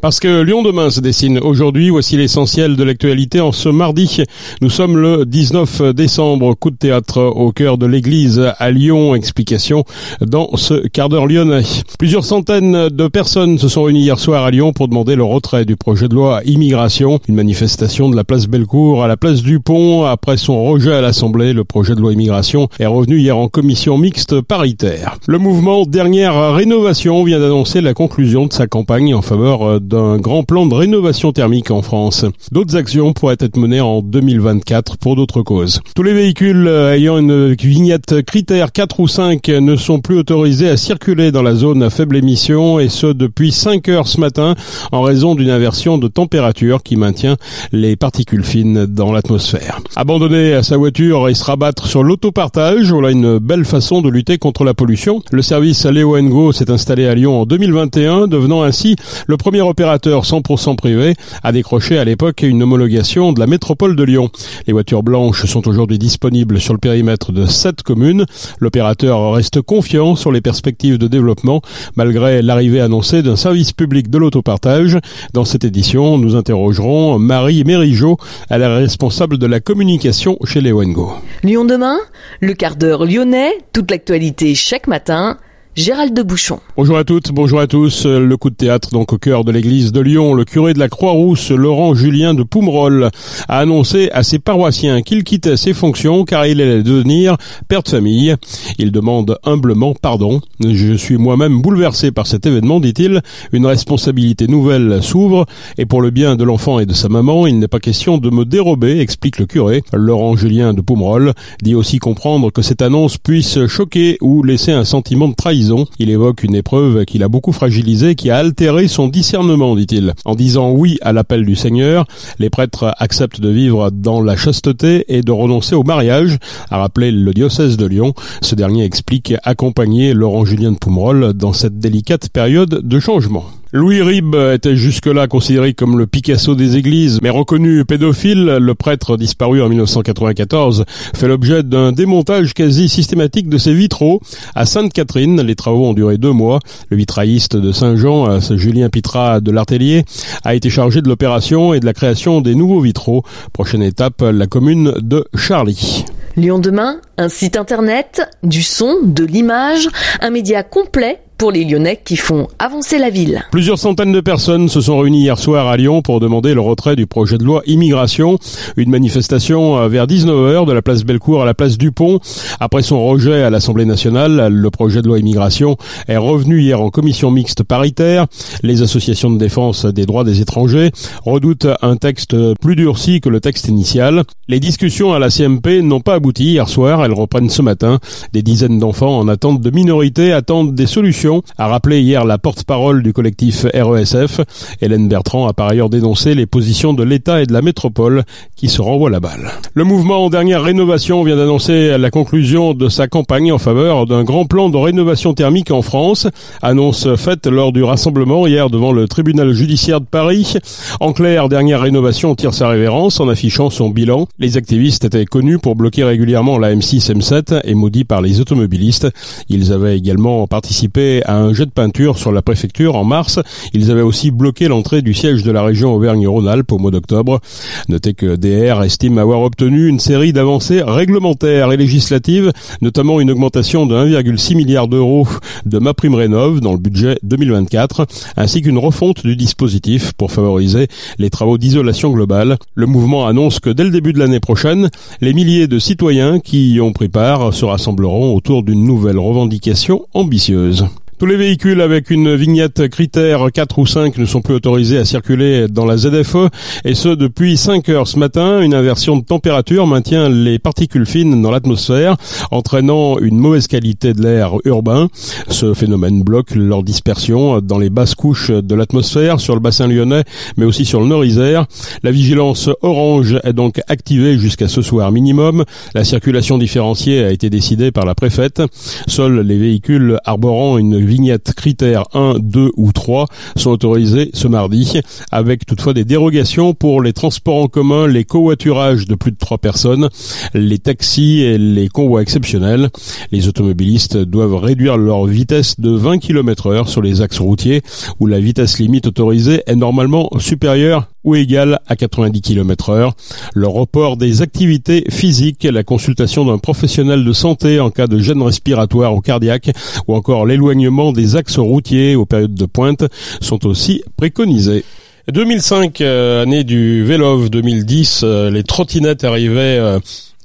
Parce que Lyon demain se dessine aujourd'hui, voici l'essentiel de l'actualité en ce mardi. Nous sommes le 19 décembre, coup de théâtre au cœur de l'église à Lyon. Explication dans ce quart d'heure lyonnais. Plusieurs centaines de personnes se sont réunies hier soir à Lyon pour demander le retrait du projet de loi immigration. Une manifestation de la place Bellecour à la place du Pont. Après son rejet à l'Assemblée, le projet de loi immigration est revenu hier en commission mixte paritaire. Le mouvement Dernière Rénovation vient d'annoncer la conclusion de sa campagne en faveur d'un grand plan de rénovation thermique en France. D'autres actions pourraient être menées en 2024 pour d'autres causes. Tous les véhicules ayant une vignette critère 4 ou 5 ne sont plus autorisés à circuler dans la zone à faible émission et ce depuis 5 heures ce matin en raison d'une inversion de température qui maintient les particules fines dans l'atmosphère. Abandonner sa voiture et se rabattre sur l'autopartage, voilà une belle façon de lutter contre la pollution. Le service Léo Go s'est installé à Lyon en 2021, devenant ainsi le premier opérateur 100% privé a décroché à l'époque une homologation de la métropole de Lyon. Les voitures blanches sont aujourd'hui disponibles sur le périmètre de sept communes. L'opérateur reste confiant sur les perspectives de développement malgré l'arrivée annoncée d'un service public de l'autopartage. Dans cette édition, nous interrogerons Marie Mérigeau, elle est responsable de la communication chez les Wengo. Lyon demain, le quart d'heure lyonnais, toute l'actualité chaque matin Gérald de Bouchon. Bonjour à toutes, bonjour à tous. Le coup de théâtre donc au cœur de l'église de Lyon. Le curé de la Croix-Rousse, Laurent Julien de Poumerol, a annoncé à ses paroissiens qu'il quittait ses fonctions car il allait devenir père de famille. Il demande humblement pardon. Je suis moi-même bouleversé par cet événement, dit-il. Une responsabilité nouvelle s'ouvre et pour le bien de l'enfant et de sa maman, il n'est pas question de me dérober, explique le curé. Laurent Julien de Poumerol dit aussi comprendre que cette annonce puisse choquer ou laisser un sentiment de trahison il évoque une épreuve qu'il a beaucoup fragilisée, qui a altéré son discernement, dit-il. En disant oui à l'appel du Seigneur, les prêtres acceptent de vivre dans la chasteté et de renoncer au mariage, a rappelé le diocèse de Lyon. Ce dernier explique accompagner Laurent Julien de Poumerol dans cette délicate période de changement. Louis Ribes était jusque-là considéré comme le Picasso des églises, mais reconnu pédophile, le prêtre disparu en 1994 fait l'objet d'un démontage quasi systématique de ses vitraux. À Sainte-Catherine, les travaux ont duré deux mois. Le vitrailliste de Saint-Jean, Julien Pitra de l'Artellier, a été chargé de l'opération et de la création des nouveaux vitraux. Prochaine étape, la commune de Charlie. Lyon demain, un site internet, du son, de l'image, un média complet pour les Lyonnais qui font avancer la ville. Plusieurs centaines de personnes se sont réunies hier soir à Lyon pour demander le retrait du projet de loi immigration. Une manifestation vers 19h de la place Bellecour à la place Dupont. Après son rejet à l'Assemblée nationale, le projet de loi immigration est revenu hier en commission mixte paritaire. Les associations de défense des droits des étrangers redoutent un texte plus durci que le texte initial. Les discussions à la CMP n'ont pas abouti hier soir. Elles reprennent ce matin. Des dizaines d'enfants en attente de minorité attendent des solutions a rappelé hier la porte-parole du collectif RESF. Hélène Bertrand a par ailleurs dénoncé les positions de l'État et de la métropole qui se renvoient la balle. Le mouvement en dernière rénovation vient d'annoncer la conclusion de sa campagne en faveur d'un grand plan de rénovation thermique en France. Annonce faite lors du rassemblement hier devant le tribunal judiciaire de Paris. En clair, dernière rénovation tire sa révérence en affichant son bilan. Les activistes étaient connus pour bloquer régulièrement la M6 M7 et maudits par les automobilistes. Ils avaient également participé à un jet de peinture sur la préfecture en mars. Ils avaient aussi bloqué l'entrée du siège de la région Auvergne-Rhône-Alpes au mois d'octobre. Notez que DR estime avoir obtenu une série d'avancées réglementaires et législatives, notamment une augmentation de 1,6 milliard d'euros de ma prime rénov dans le budget 2024, ainsi qu'une refonte du dispositif pour favoriser les travaux d'isolation globale. Le mouvement annonce que dès le début de l'année prochaine, les milliers de citoyens qui y ont pris part se rassembleront autour d'une nouvelle revendication ambitieuse. Tous les véhicules avec une vignette critère 4 ou 5 ne sont plus autorisés à circuler dans la ZFE et ce depuis 5 heures ce matin. Une inversion de température maintient les particules fines dans l'atmosphère, entraînant une mauvaise qualité de l'air urbain. Ce phénomène bloque leur dispersion dans les basses couches de l'atmosphère, sur le bassin lyonnais, mais aussi sur le Nord-Isère. La vigilance orange est donc activée jusqu'à ce soir minimum. La circulation différenciée a été décidée par la préfète. Seuls les véhicules arborant une vignette critères 1, 2 ou 3 sont autorisés ce mardi, avec toutefois des dérogations pour les transports en commun, les covoiturages de plus de 3 personnes, les taxis et les convois exceptionnels. Les automobilistes doivent réduire leur vitesse de 20 km heure sur les axes routiers où la vitesse limite autorisée est normalement supérieure ou égale à 90 km heure. Le report des activités physiques, la consultation d'un professionnel de santé en cas de gêne respiratoire ou cardiaque ou encore l'éloignement des axes routiers aux périodes de pointe sont aussi préconisés. 2005, euh, année du Vélov, 2010, euh, les trottinettes arrivaient euh,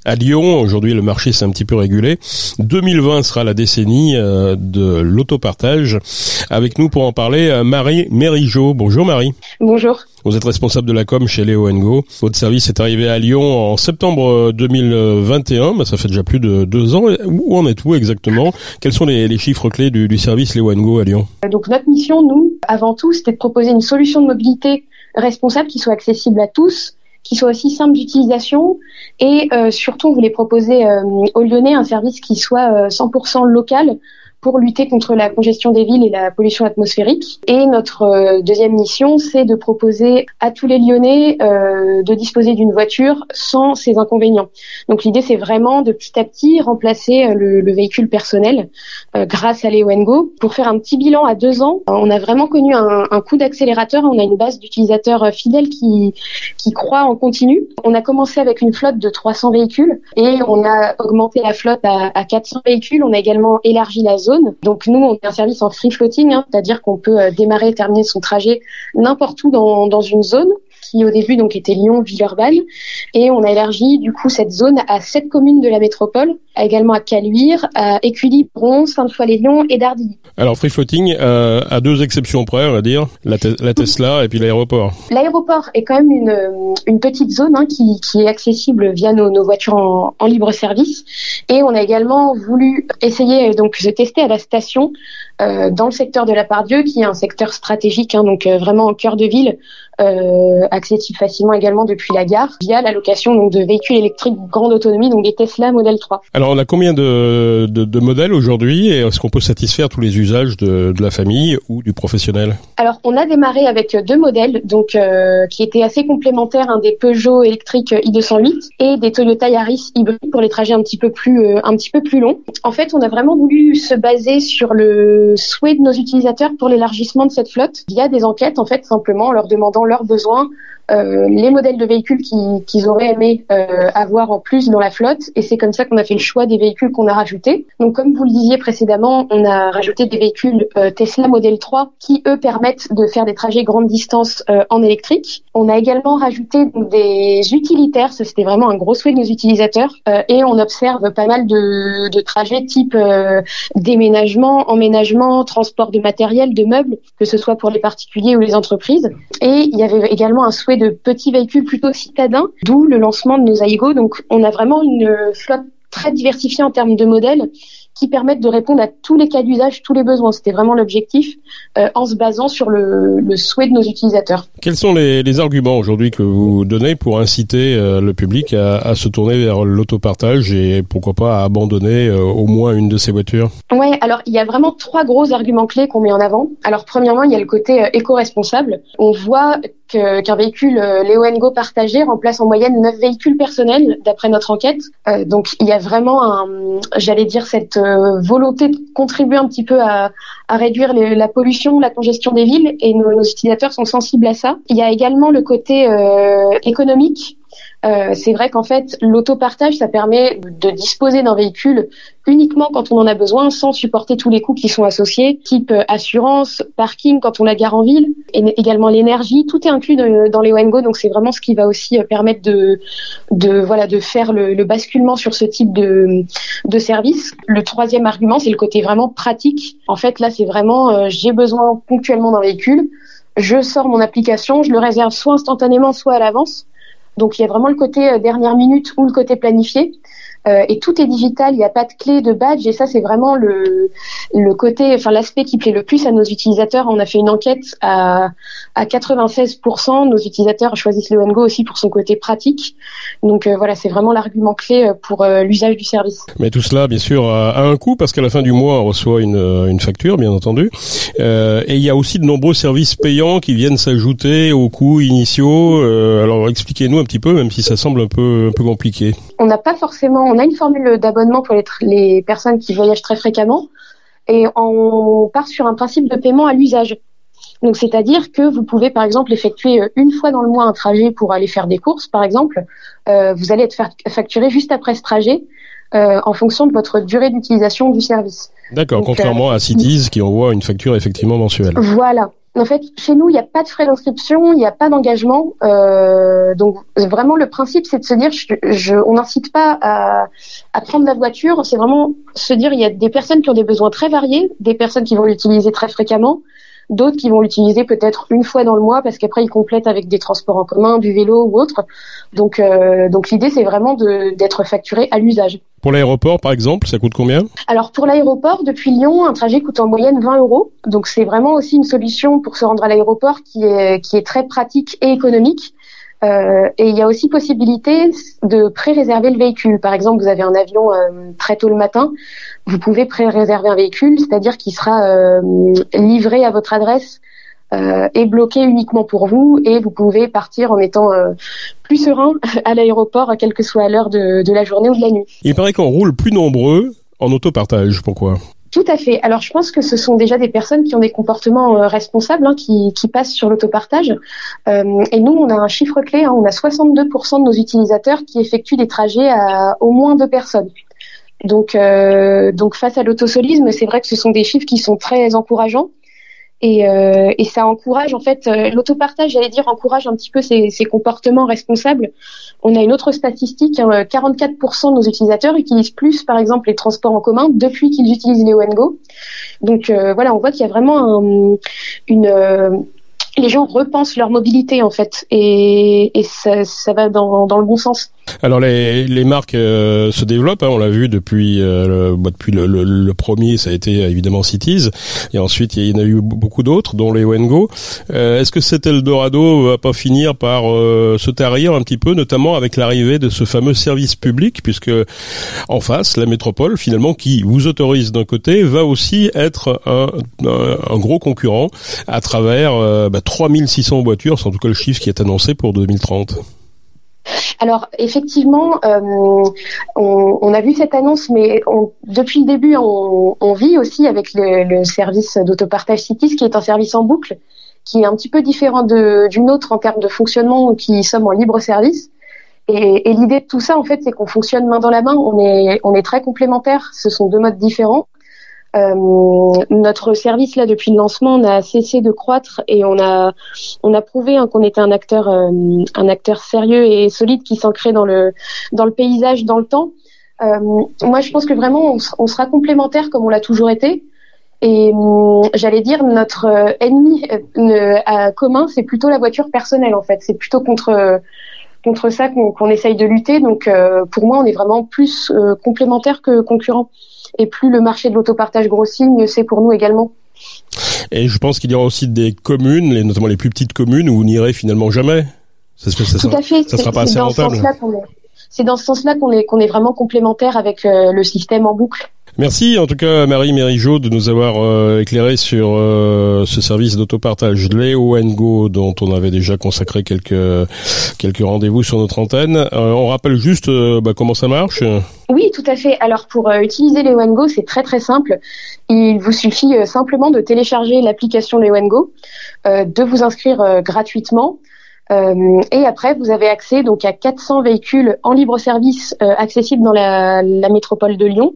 à Lyon. Aujourd'hui, le marché s'est un petit peu régulé. 2020 sera la décennie euh, de l'autopartage. Avec nous pour en parler, euh, Marie Mérigeau. Bonjour Marie. Bonjour. Vous êtes responsable de la com chez Léo Go. Votre service est arrivé à Lyon en septembre 2021. Bah, ça fait déjà plus de deux ans. Où en êtes-vous exactement? Quels sont les, chiffres clés du, service Léo Go à Lyon? Donc notre mission, nous, avant tout, c'était de proposer une solution de mobilité responsable qui soit accessible à tous qui soit aussi simple d'utilisation. Et euh, surtout on voulait proposer euh, aux Lyonnais un service qui soit 100% euh, local pour lutter contre la congestion des villes et la pollution atmosphérique. Et notre euh, deuxième mission, c'est de proposer à tous les Lyonnais euh, de disposer d'une voiture sans ses inconvénients. Donc l'idée, c'est vraiment de petit à petit remplacer euh, le, le véhicule personnel grâce à l'EONGO. Pour faire un petit bilan à deux ans, on a vraiment connu un, coup d'accélérateur. On a une base d'utilisateurs fidèles qui, qui croient en continu. On a commencé avec une flotte de 300 véhicules et on a augmenté la flotte à 400 véhicules. On a également élargi la zone donc nous, on est un service en free floating, hein, c'est-à-dire qu'on peut euh, démarrer et terminer son trajet n'importe où dans, dans une zone qui au début donc était Lyon, Villeurbanne, et on a élargi du coup cette zone à sept communes de la métropole, également à Caluire, à Écully, Bron, Sainte-Foy-les-Lyons et Dardilly. Alors free floating, euh, à deux exceptions près, on va dire, la, Tesla et puis l'aéroport. L'aéroport est quand même une, une petite zone hein, qui, qui, est accessible via nos, nos voitures en, en, libre service, et on a également voulu essayer donc de tester à la station euh, dans le secteur de la Pardieu, qui est un secteur stratégique, hein, donc euh, vraiment au cœur de ville, euh, accessible facilement également depuis la gare, via la location donc, de véhicules électriques grande autonomie, donc des Tesla Model 3. Alors on a combien de, de, de modèles aujourd'hui et est-ce qu'on peut satisfaire tous les usages de, de, la famille ou du professionnel? Alors on a démarré avec deux modèles, donc euh, qui étaient assez complémentaires, un des Peugeot électriques i208 et des Toyota Yaris hybrides pour les trajets un petit peu plus euh, un petit peu plus longs. En fait, on a vraiment voulu se baser sur le souhait de nos utilisateurs pour l'élargissement de cette flotte via des enquêtes en fait simplement en leur demandant leurs besoins, euh, les modèles de véhicules qu'ils auraient aimé euh, avoir en plus dans la flotte. Et c'est comme ça qu'on a fait le choix des véhicules qu'on a rajoutés. Donc comme vous le disiez précédemment, on a rajouté des véhicules euh, Tesla Model 3 qui, eux, permettent de faire des trajets grande distance en électrique. On a également rajouté des utilitaires, ça c'était vraiment un gros souhait de nos utilisateurs. et on observe pas mal de, de trajets type déménagement, emménagement, transport de matériel, de meubles, que ce soit pour les particuliers ou les entreprises. Et il y avait également un souhait de petits véhicules plutôt citadins, d'où le lancement de nos Aigo. Donc on a vraiment une flotte très diversifiée en termes de modèles qui permettent de répondre à tous les cas d'usage, tous les besoins. C'était vraiment l'objectif euh, en se basant sur le, le, souhait de nos utilisateurs. Quels sont les, les arguments aujourd'hui que vous donnez pour inciter euh, le public à, à, se tourner vers l'autopartage et pourquoi pas à abandonner euh, au moins une de ces voitures? Ouais, alors il y a vraiment trois gros arguments clés qu'on met en avant. Alors premièrement, il y a le côté éco-responsable. On voit qu'un véhicule euh, Léo Go partagé remplace en moyenne 9 véhicules personnels d'après notre enquête. Euh, donc il y a vraiment, j'allais dire, cette euh, volonté de contribuer un petit peu à, à réduire la pollution, la congestion des villes et nos, nos, utilisateurs sont sensibles à ça. Il y a également le côté économique euh, c'est vrai qu'en fait, l'autopartage, ça permet de disposer d'un véhicule uniquement quand on en a besoin, sans supporter tous les coûts qui sont associés, type euh, assurance, parking quand on la gare en ville, et également l'énergie. Tout est inclus dans les Wengo, donc c'est vraiment ce qui va aussi euh, permettre de, voilà, de faire le, le basculement sur ce type de service. Le troisième argument, c'est le côté vraiment pratique. En fait, là, c'est vraiment j'ai besoin ponctuellement d'un véhicule. Je sors mon application, je le réserve soit instantanément, soit à l'avance. Donc il y a vraiment le côté euh, dernière minute ou le côté planifié. Euh, et tout est digital. Il n'y a pas de clé de badge et ça c'est vraiment le le côté, enfin l'aspect qui plaît le plus à nos utilisateurs. On a fait une enquête à à 96%. Nos utilisateurs choisissent le Wengo aussi pour son côté pratique. Donc euh, voilà, c'est vraiment l'argument clé euh, pour l'usage du service. Mais tout cela, bien sûr, a un coût parce qu'à la fin du mois, on reçoit une une facture, bien entendu. et il y a aussi de nombreux services payants qui viennent s'ajouter aux coûts initiaux. alors expliquez-nous un petit peu, même si ça semble un peu un peu compliqué. On n'a pas forcément, on a une formule d'abonnement pour les, les personnes qui voyagent très fréquemment et on part sur un principe de paiement à l'usage. Donc, c'est-à-dire que vous pouvez, par exemple, effectuer euh, une fois dans le mois un trajet pour aller faire des courses, par exemple. Euh, vous allez être facturé juste après ce trajet euh, en fonction de votre durée d'utilisation du service. D'accord, contrairement à Cities qui envoie une facture effectivement mensuelle. Voilà. En fait, chez nous, il n'y a pas de frais d'inscription, il n'y a pas d'engagement. Euh, donc, vraiment, le principe, c'est de se dire, je, on n'incite pas à, à, prendre la voiture. C'est vraiment se dire, il y a des personnes qui ont des besoins très variés, des personnes qui vont l'utiliser très fréquemment, d'autres qui vont l'utiliser peut-être une fois dans le mois parce qu'après ils complètent avec des transports en commun, du vélo ou autre. Donc, euh, donc l'idée c'est vraiment d'être facturé à l'usage. Pour l'aéroport, par exemple, ça coûte combien? Alors pour l'aéroport, depuis Lyon, un trajet coûte en moyenne 20 euros. Donc c'est vraiment aussi une solution pour se rendre à l'aéroport qui est, qui est très pratique et économique. Euh, et il y a aussi possibilité de pré-réserver le véhicule. Par exemple, vous avez un avion euh, très tôt le matin, vous pouvez pré-réserver un véhicule, c'est-à-dire qu'il sera euh, livré à votre adresse et bloqué uniquement pour vous, et vous pouvez partir en étant plus serein à l'aéroport, quelle que soit l'heure de, de la journée ou de la nuit. Il paraît qu'on roule plus nombreux en autopartage. Pourquoi? Tout à fait. Alors, je pense que ce sont déjà des personnes qui ont des comportements euh, responsables, hein, qui, passent sur l'autopartage. Euh, et nous, on a un chiffre clé. Hein, on a 62% de nos utilisateurs qui effectuent des trajets à au moins deux personnes. Donc, euh, donc face à l'autosolisme, c'est vrai que ce sont des chiffres qui sont très encourageants. Et, euh, et, ça encourage en fait euh, l'autopartage, j'allais dire, encourage un petit peu ces, ces, comportements responsables. On a une autre statistique, 44% hein, de nos utilisateurs utilisent plus, par exemple, les transports en commun depuis qu'ils utilisent les ONGO. Donc euh, voilà, on voit qu'il y a vraiment un, une les gens repensent leur mobilité en fait et, et ça, ça, va dans, dans, le bon sens. Alors les, les marques euh, se développent, hein, on l'a vu depuis euh, le, bah, depuis le, le, premier, ça a été évidemment Cities, et ensuite il y en a eu beaucoup d'autres, dont les Wengo. Euh, Est-ce que cet Eldorado va pas finir par euh, se tarir un petit peu, notamment avec l'arrivée de ce fameux service public, puisque en face, la métropole finalement qui vous autorise d'un côté va aussi être un, un, gros concurrent à travers bah, 3600 voitures, c'est en tout cas le chiffre qui est annoncé pour 2030. Alors effectivement, euh, on, a vu cette annonce, mais depuis le début, on, vit aussi avec le, service d'autopartage Cities, qui est un service en boucle, qui est un petit peu différent d'une autre en termes de fonctionnement, qui sommes en libre service. Et, et l'idée de tout ça, en fait, c'est qu'on fonctionne main dans la main. On est, on est très complémentaires. Ce sont deux modes différents. Euh, notre service là depuis le lancement, on a cessé de croître et on a on a prouvé hein, qu'on était un acteur euh, un acteur sérieux et solide qui s'ancrait dans le dans le paysage dans le temps. Euh, moi, je pense que vraiment on, sera complémentaires comme on l'a toujours été. Et j'allais dire notre ennemi commun, c'est plutôt la voiture personnelle en fait. C'est plutôt contre contre ça qu'on essaye de lutter. Donc pour moi, on est vraiment plus complémentaires que concurrents. Et plus le marché de l'autopartage grossit, mieux c'est pour nous également. Et je pense qu'il y aura aussi des communes, notamment les plus petites communes, où vous n'irez finalement jamais. Ça, ça, ça, Tout à fait. Ça sera pas assez rentable. C'est dans ce sens-là qu'on est, est vraiment complémentaire avec euh, le système en boucle. Merci en tout cas Marie Mérigeau de nous avoir euh, éclairé sur euh, ce service d'autopartage Léo Go dont on avait déjà consacré quelques quelques rendez-vous sur notre antenne. Euh, on rappelle juste bah, comment ça marche? Oui, tout à fait. Alors pour utiliser Léo Go, c'est très très simple. Il vous suffit simplement de télécharger l'application Léo Go, de vous inscrire gratuitement. et après, vous avez accès donc à 400 véhicules en libre service accessibles dans la métropole de Lyon.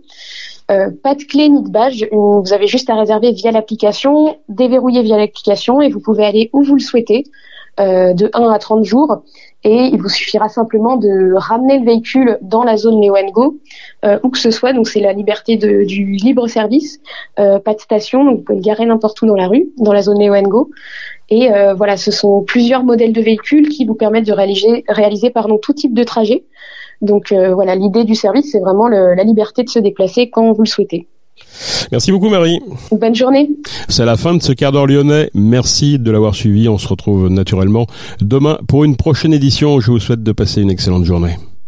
Euh, pas de clé ni de badge. Vous avez juste à réserver via l'application, déverrouiller via l'application et vous pouvez aller où vous le souhaitez, euh, de 1 à 30 jours. Et il vous suffira simplement de ramener le véhicule dans la zone Neo Go, euh, où que ce soit. Donc c'est la liberté du libre service, euh, pas de station, donc vous pouvez le garer n'importe où dans la rue, dans la zone Neo Go. Et voilà, ce sont plusieurs modèles de véhicules qui vous permettent de réaliser, réaliser pardon, tout type de trajet. Donc voilà, l'idée du service, c'est vraiment la liberté de se déplacer quand vous le souhaitez. Merci beaucoup Marie. Bonne journée. C'est la fin de ce quart d'heure lyonnais. Merci de l'avoir suivi. On se retrouve naturellement demain pour une prochaine édition. Je vous souhaite de passer une excellente journée.